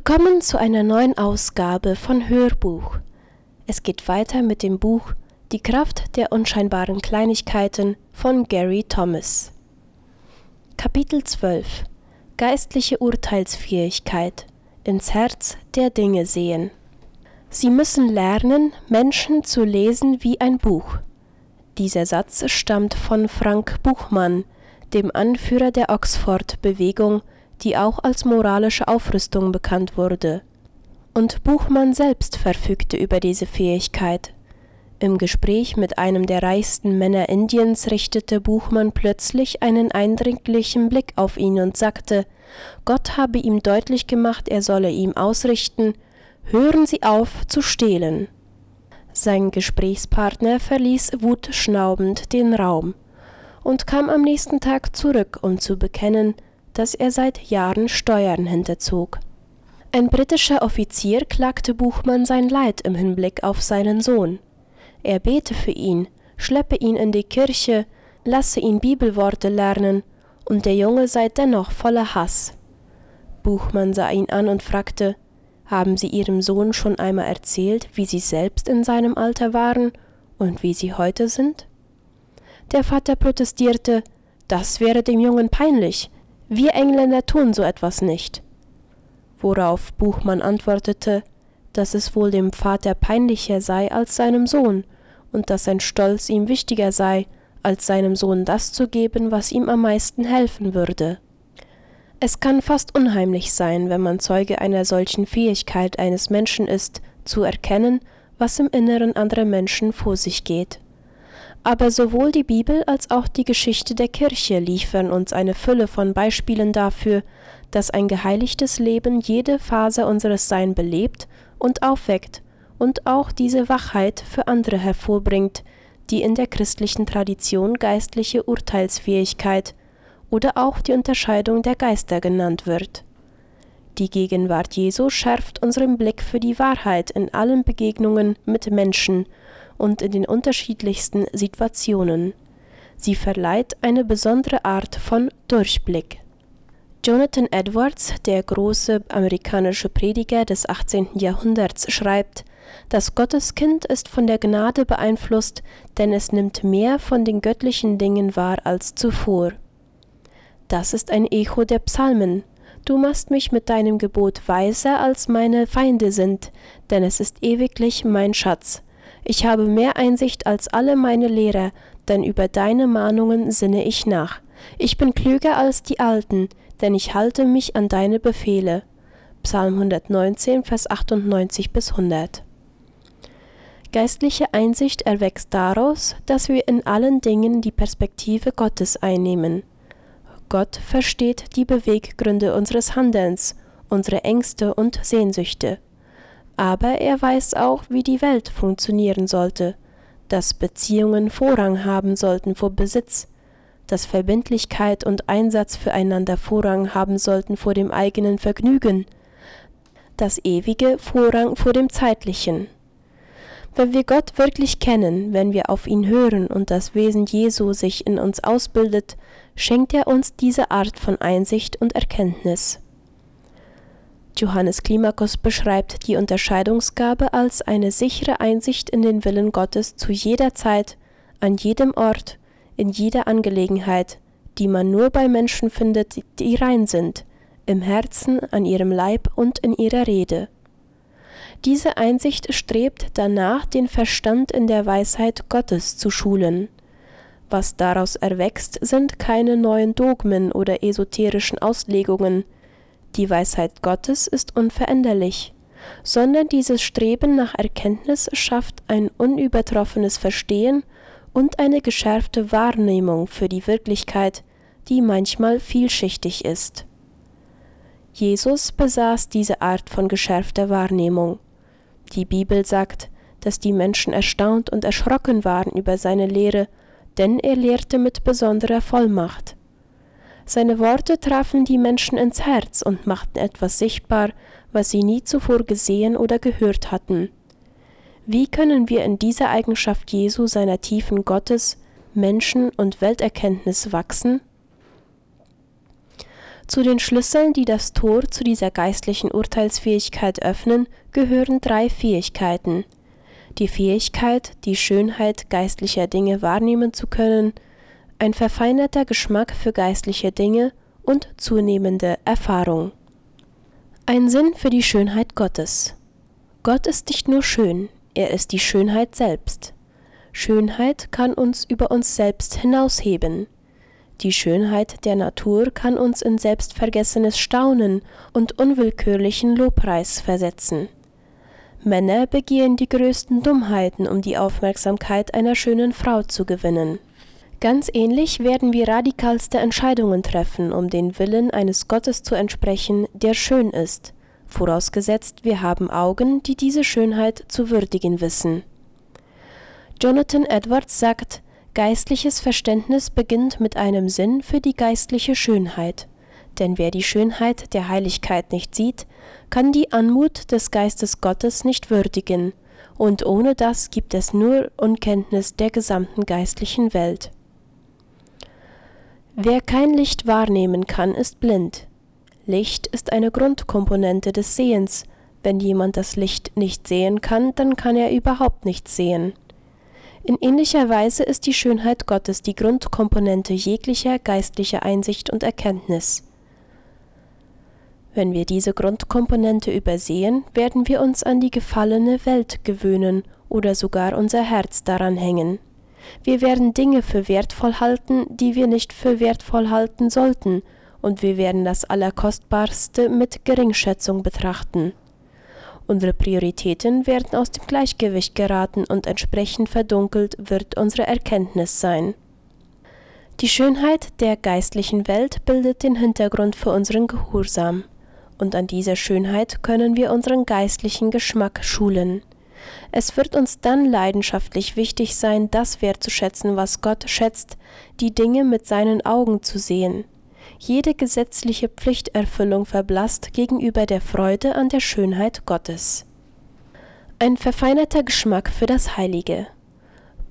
Willkommen zu einer neuen Ausgabe von Hörbuch. Es geht weiter mit dem Buch Die Kraft der unscheinbaren Kleinigkeiten von Gary Thomas. Kapitel 12 Geistliche Urteilsfähigkeit ins Herz der Dinge sehen. Sie müssen lernen, Menschen zu lesen wie ein Buch. Dieser Satz stammt von Frank Buchmann, dem Anführer der Oxford-Bewegung, die auch als moralische Aufrüstung bekannt wurde. Und Buchmann selbst verfügte über diese Fähigkeit. Im Gespräch mit einem der reichsten Männer Indiens richtete Buchmann plötzlich einen eindringlichen Blick auf ihn und sagte, Gott habe ihm deutlich gemacht, er solle ihm ausrichten, Hören Sie auf zu stehlen. Sein Gesprächspartner verließ wutschnaubend den Raum und kam am nächsten Tag zurück, um zu bekennen, dass er seit Jahren Steuern hinterzog. Ein britischer Offizier klagte Buchmann sein Leid im Hinblick auf seinen Sohn. Er bete für ihn, schleppe ihn in die Kirche, lasse ihn Bibelworte lernen, und der Junge sei dennoch voller Hass. Buchmann sah ihn an und fragte, haben Sie Ihrem Sohn schon einmal erzählt, wie Sie selbst in seinem Alter waren und wie Sie heute sind? Der Vater protestierte, das wäre dem Jungen peinlich, wir Engländer tun so etwas nicht. Worauf Buchmann antwortete, dass es wohl dem Vater peinlicher sei als seinem Sohn und dass sein Stolz ihm wichtiger sei, als seinem Sohn das zu geben, was ihm am meisten helfen würde. Es kann fast unheimlich sein, wenn man Zeuge einer solchen Fähigkeit eines Menschen ist, zu erkennen, was im Inneren anderer Menschen vor sich geht aber sowohl die Bibel als auch die Geschichte der Kirche liefern uns eine Fülle von Beispielen dafür, dass ein geheiligtes Leben jede Phase unseres Sein belebt und aufweckt und auch diese Wachheit für andere hervorbringt, die in der christlichen Tradition geistliche Urteilsfähigkeit oder auch die Unterscheidung der Geister genannt wird. Die Gegenwart Jesu schärft unseren Blick für die Wahrheit in allen Begegnungen mit Menschen und in den unterschiedlichsten Situationen. Sie verleiht eine besondere Art von Durchblick. Jonathan Edwards, der große amerikanische Prediger des 18. Jahrhunderts, schreibt, das Gotteskind ist von der Gnade beeinflusst, denn es nimmt mehr von den göttlichen Dingen wahr als zuvor. Das ist ein Echo der Psalmen. Du machst mich mit deinem Gebot weiser als meine Feinde sind, denn es ist ewiglich mein Schatz. Ich habe mehr Einsicht als alle meine Lehrer, denn über deine Mahnungen sinne ich nach. Ich bin klüger als die Alten, denn ich halte mich an deine Befehle. Psalm 119, Vers 98 bis 100. Geistliche Einsicht erwächst daraus, dass wir in allen Dingen die Perspektive Gottes einnehmen. Gott versteht die Beweggründe unseres Handelns, unsere Ängste und Sehnsüchte aber er weiß auch, wie die Welt funktionieren sollte, dass Beziehungen Vorrang haben sollten vor Besitz, dass Verbindlichkeit und Einsatz füreinander Vorrang haben sollten vor dem eigenen Vergnügen, das Ewige Vorrang vor dem Zeitlichen. Wenn wir Gott wirklich kennen, wenn wir auf ihn hören und das Wesen Jesu sich in uns ausbildet, schenkt er uns diese Art von Einsicht und Erkenntnis. Johannes Klimakos beschreibt die Unterscheidungsgabe als eine sichere Einsicht in den Willen Gottes zu jeder Zeit, an jedem Ort, in jeder Angelegenheit, die man nur bei Menschen findet, die rein sind, im Herzen, an ihrem Leib und in ihrer Rede. Diese Einsicht strebt danach, den Verstand in der Weisheit Gottes zu schulen. Was daraus erwächst, sind keine neuen Dogmen oder esoterischen Auslegungen, die Weisheit Gottes ist unveränderlich, sondern dieses Streben nach Erkenntnis schafft ein unübertroffenes Verstehen und eine geschärfte Wahrnehmung für die Wirklichkeit, die manchmal vielschichtig ist. Jesus besaß diese Art von geschärfter Wahrnehmung. Die Bibel sagt, dass die Menschen erstaunt und erschrocken waren über seine Lehre, denn er lehrte mit besonderer Vollmacht. Seine Worte trafen die Menschen ins Herz und machten etwas sichtbar, was sie nie zuvor gesehen oder gehört hatten. Wie können wir in dieser Eigenschaft Jesu seiner tiefen Gottes, Menschen und Welterkenntnis wachsen? Zu den Schlüsseln, die das Tor zu dieser geistlichen Urteilsfähigkeit öffnen, gehören drei Fähigkeiten. Die Fähigkeit, die Schönheit geistlicher Dinge wahrnehmen zu können, ein verfeinerter Geschmack für geistliche Dinge und zunehmende Erfahrung. Ein Sinn für die Schönheit Gottes. Gott ist nicht nur schön, er ist die Schönheit selbst. Schönheit kann uns über uns selbst hinausheben. Die Schönheit der Natur kann uns in selbstvergessenes Staunen und unwillkürlichen Lobpreis versetzen. Männer begehen die größten Dummheiten, um die Aufmerksamkeit einer schönen Frau zu gewinnen. Ganz ähnlich werden wir radikalste Entscheidungen treffen, um den Willen eines Gottes zu entsprechen, der schön ist, vorausgesetzt wir haben Augen, die diese Schönheit zu würdigen wissen. Jonathan Edwards sagt, Geistliches Verständnis beginnt mit einem Sinn für die geistliche Schönheit. Denn wer die Schönheit der Heiligkeit nicht sieht, kann die Anmut des Geistes Gottes nicht würdigen, und ohne das gibt es nur Unkenntnis der gesamten geistlichen Welt. Wer kein Licht wahrnehmen kann, ist blind. Licht ist eine Grundkomponente des Sehens. Wenn jemand das Licht nicht sehen kann, dann kann er überhaupt nichts sehen. In ähnlicher Weise ist die Schönheit Gottes die Grundkomponente jeglicher geistlicher Einsicht und Erkenntnis. Wenn wir diese Grundkomponente übersehen, werden wir uns an die gefallene Welt gewöhnen oder sogar unser Herz daran hängen. Wir werden Dinge für wertvoll halten, die wir nicht für wertvoll halten sollten, und wir werden das Allerkostbarste mit Geringschätzung betrachten. Unsere Prioritäten werden aus dem Gleichgewicht geraten und entsprechend verdunkelt wird unsere Erkenntnis sein. Die Schönheit der geistlichen Welt bildet den Hintergrund für unseren Gehorsam, und an dieser Schönheit können wir unseren geistlichen Geschmack schulen. Es wird uns dann leidenschaftlich wichtig sein, das wertzuschätzen, was Gott schätzt, die Dinge mit seinen Augen zu sehen, jede gesetzliche Pflichterfüllung verblasst gegenüber der Freude an der Schönheit Gottes. Ein verfeinerter Geschmack für das Heilige.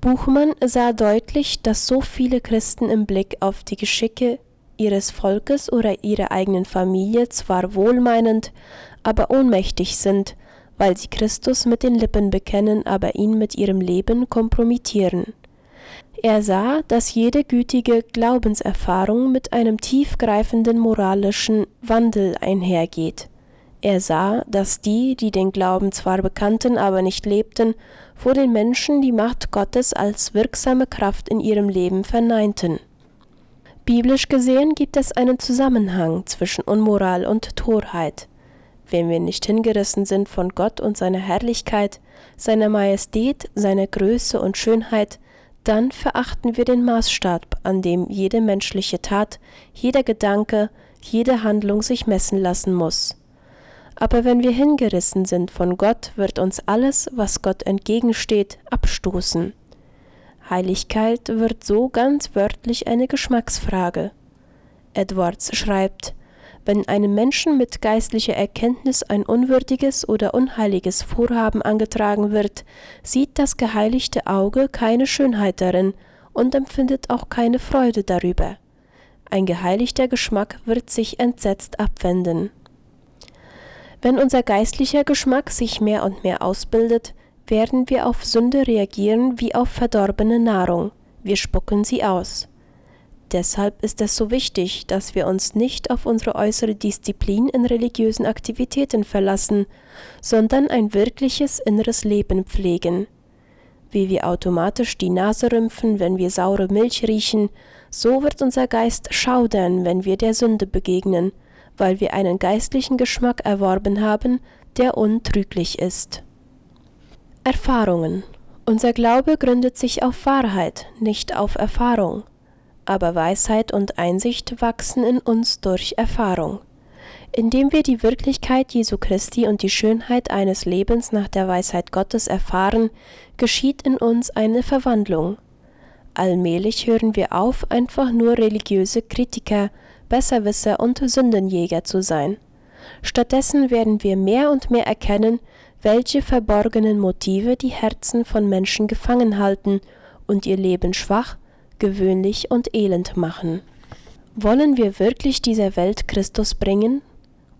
Buchmann sah deutlich, dass so viele Christen im Blick auf die Geschicke ihres Volkes oder ihrer eigenen Familie zwar wohlmeinend, aber ohnmächtig sind, weil sie Christus mit den Lippen bekennen, aber ihn mit ihrem Leben kompromittieren. Er sah, dass jede gütige Glaubenserfahrung mit einem tiefgreifenden moralischen Wandel einhergeht. Er sah, dass die, die den Glauben zwar bekannten, aber nicht lebten, vor den Menschen die Macht Gottes als wirksame Kraft in ihrem Leben verneinten. Biblisch gesehen gibt es einen Zusammenhang zwischen Unmoral und Torheit. Wenn wir nicht hingerissen sind von Gott und seiner Herrlichkeit, seiner Majestät, seiner Größe und Schönheit, dann verachten wir den Maßstab, an dem jede menschliche Tat, jeder Gedanke, jede Handlung sich messen lassen muss. Aber wenn wir hingerissen sind von Gott, wird uns alles, was Gott entgegensteht, abstoßen. Heiligkeit wird so ganz wörtlich eine Geschmacksfrage. Edwards schreibt, wenn einem Menschen mit geistlicher Erkenntnis ein unwürdiges oder unheiliges Vorhaben angetragen wird, sieht das geheiligte Auge keine Schönheit darin und empfindet auch keine Freude darüber. Ein geheiligter Geschmack wird sich entsetzt abwenden. Wenn unser geistlicher Geschmack sich mehr und mehr ausbildet, werden wir auf Sünde reagieren wie auf verdorbene Nahrung. Wir spucken sie aus. Deshalb ist es so wichtig, dass wir uns nicht auf unsere äußere Disziplin in religiösen Aktivitäten verlassen, sondern ein wirkliches inneres Leben pflegen. Wie wir automatisch die Nase rümpfen, wenn wir saure Milch riechen, so wird unser Geist schaudern, wenn wir der Sünde begegnen, weil wir einen geistlichen Geschmack erworben haben, der untrüglich ist. Erfahrungen Unser Glaube gründet sich auf Wahrheit, nicht auf Erfahrung aber Weisheit und Einsicht wachsen in uns durch Erfahrung. Indem wir die Wirklichkeit Jesu Christi und die Schönheit eines Lebens nach der Weisheit Gottes erfahren, geschieht in uns eine Verwandlung. Allmählich hören wir auf, einfach nur religiöse Kritiker, Besserwisser und Sündenjäger zu sein. Stattdessen werden wir mehr und mehr erkennen, welche verborgenen Motive die Herzen von Menschen gefangen halten und ihr Leben schwach, gewöhnlich und elend machen. Wollen wir wirklich dieser Welt Christus bringen?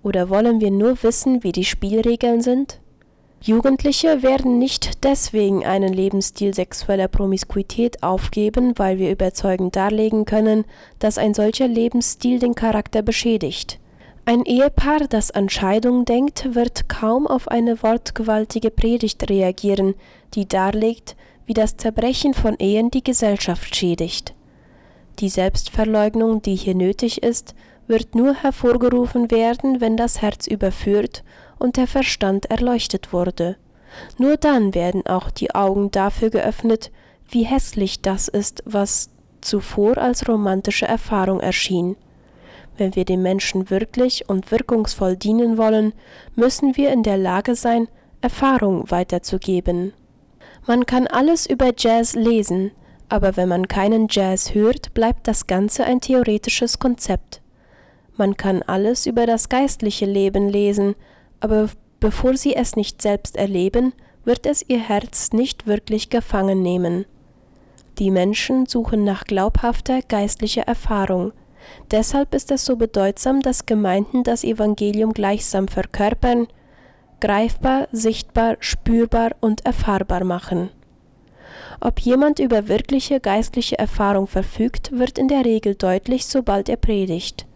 Oder wollen wir nur wissen, wie die Spielregeln sind? Jugendliche werden nicht deswegen einen Lebensstil sexueller Promiskuität aufgeben, weil wir überzeugend darlegen können, dass ein solcher Lebensstil den Charakter beschädigt. Ein Ehepaar, das an Scheidung denkt, wird kaum auf eine wortgewaltige Predigt reagieren, die darlegt, wie das Zerbrechen von Ehen die Gesellschaft schädigt. Die Selbstverleugnung, die hier nötig ist, wird nur hervorgerufen werden, wenn das Herz überführt und der Verstand erleuchtet wurde. Nur dann werden auch die Augen dafür geöffnet, wie hässlich das ist, was zuvor als romantische Erfahrung erschien. Wenn wir dem Menschen wirklich und wirkungsvoll dienen wollen, müssen wir in der Lage sein, Erfahrung weiterzugeben. Man kann alles über Jazz lesen, aber wenn man keinen Jazz hört, bleibt das Ganze ein theoretisches Konzept. Man kann alles über das geistliche Leben lesen, aber bevor sie es nicht selbst erleben, wird es ihr Herz nicht wirklich gefangen nehmen. Die Menschen suchen nach glaubhafter geistlicher Erfahrung. Deshalb ist es so bedeutsam, dass Gemeinden das Evangelium gleichsam verkörpern, greifbar, sichtbar, spürbar und erfahrbar machen. Ob jemand über wirkliche geistliche Erfahrung verfügt, wird in der Regel deutlich, sobald er predigt.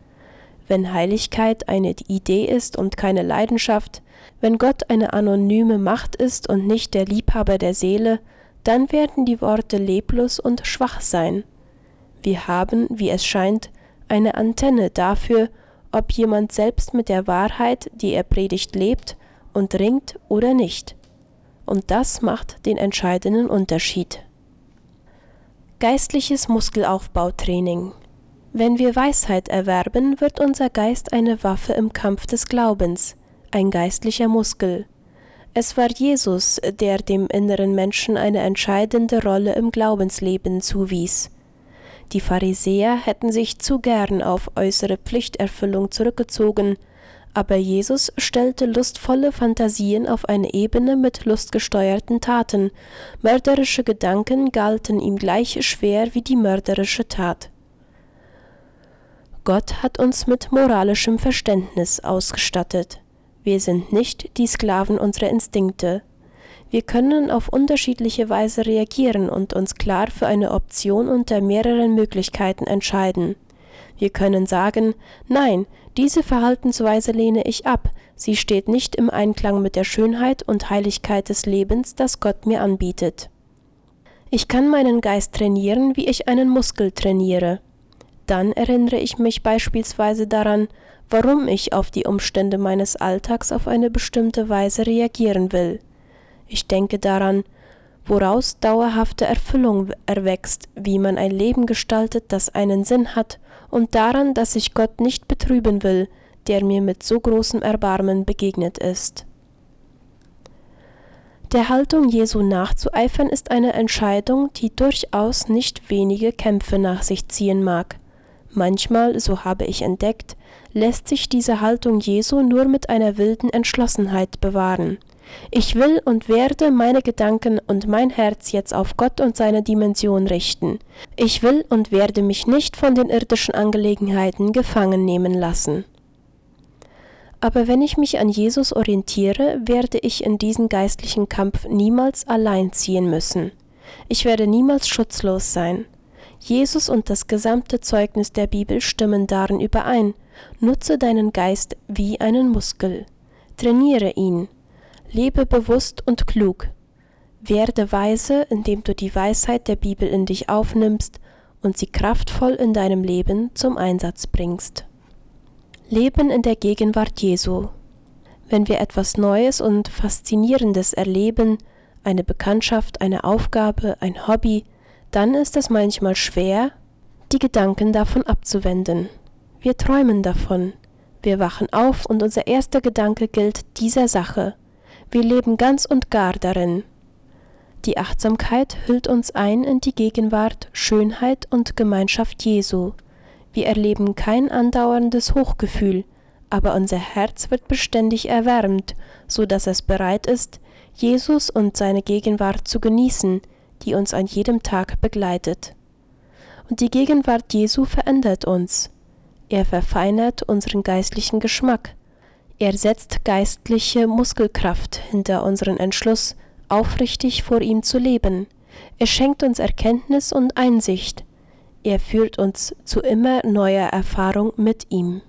Wenn Heiligkeit eine Idee ist und keine Leidenschaft, wenn Gott eine anonyme Macht ist und nicht der Liebhaber der Seele, dann werden die Worte leblos und schwach sein. Wir haben, wie es scheint, eine Antenne dafür, ob jemand selbst mit der Wahrheit, die er predigt, lebt und ringt oder nicht und das macht den entscheidenden Unterschied. Geistliches Muskelaufbautraining Wenn wir Weisheit erwerben, wird unser Geist eine Waffe im Kampf des Glaubens, ein geistlicher Muskel. Es war Jesus, der dem inneren Menschen eine entscheidende Rolle im Glaubensleben zuwies. Die Pharisäer hätten sich zu gern auf äußere Pflichterfüllung zurückgezogen, aber Jesus stellte lustvolle Fantasien auf eine Ebene mit lustgesteuerten Taten, mörderische Gedanken galten ihm gleich schwer wie die mörderische Tat. Gott hat uns mit moralischem Verständnis ausgestattet. Wir sind nicht die Sklaven unserer Instinkte. Wir können auf unterschiedliche Weise reagieren und uns klar für eine Option unter mehreren Möglichkeiten entscheiden. Wir können sagen, nein, diese Verhaltensweise lehne ich ab, sie steht nicht im Einklang mit der Schönheit und Heiligkeit des Lebens, das Gott mir anbietet. Ich kann meinen Geist trainieren, wie ich einen Muskel trainiere. Dann erinnere ich mich beispielsweise daran, warum ich auf die Umstände meines Alltags auf eine bestimmte Weise reagieren will. Ich denke daran, woraus dauerhafte Erfüllung erwächst, wie man ein Leben gestaltet, das einen Sinn hat und daran, dass ich Gott nicht betrüben will, der mir mit so großem Erbarmen begegnet ist. Der Haltung Jesu nachzueifern ist eine Entscheidung, die durchaus nicht wenige Kämpfe nach sich ziehen mag. Manchmal, so habe ich entdeckt, lässt sich diese Haltung Jesu nur mit einer wilden Entschlossenheit bewahren. Ich will und werde meine Gedanken und mein Herz jetzt auf Gott und seine Dimension richten. Ich will und werde mich nicht von den irdischen Angelegenheiten gefangen nehmen lassen. Aber wenn ich mich an Jesus orientiere, werde ich in diesen geistlichen Kampf niemals allein ziehen müssen. Ich werde niemals schutzlos sein. Jesus und das gesamte Zeugnis der Bibel stimmen darin überein. Nutze deinen Geist wie einen Muskel. Trainiere ihn. Lebe bewusst und klug. Werde weise, indem du die Weisheit der Bibel in dich aufnimmst und sie kraftvoll in deinem Leben zum Einsatz bringst. Leben in der Gegenwart Jesu. Wenn wir etwas Neues und Faszinierendes erleben, eine Bekanntschaft, eine Aufgabe, ein Hobby, dann ist es manchmal schwer, die Gedanken davon abzuwenden. Wir träumen davon. Wir wachen auf und unser erster Gedanke gilt dieser Sache. Wir leben ganz und gar darin. Die Achtsamkeit hüllt uns ein in die Gegenwart, Schönheit und Gemeinschaft Jesu. Wir erleben kein andauerndes Hochgefühl, aber unser Herz wird beständig erwärmt, so dass es bereit ist, Jesus und seine Gegenwart zu genießen, die uns an jedem Tag begleitet. Und die Gegenwart Jesu verändert uns. Er verfeinert unseren geistlichen Geschmack. Er setzt geistliche Muskelkraft hinter unseren Entschluss, aufrichtig vor ihm zu leben. Er schenkt uns Erkenntnis und Einsicht. Er führt uns zu immer neuer Erfahrung mit ihm.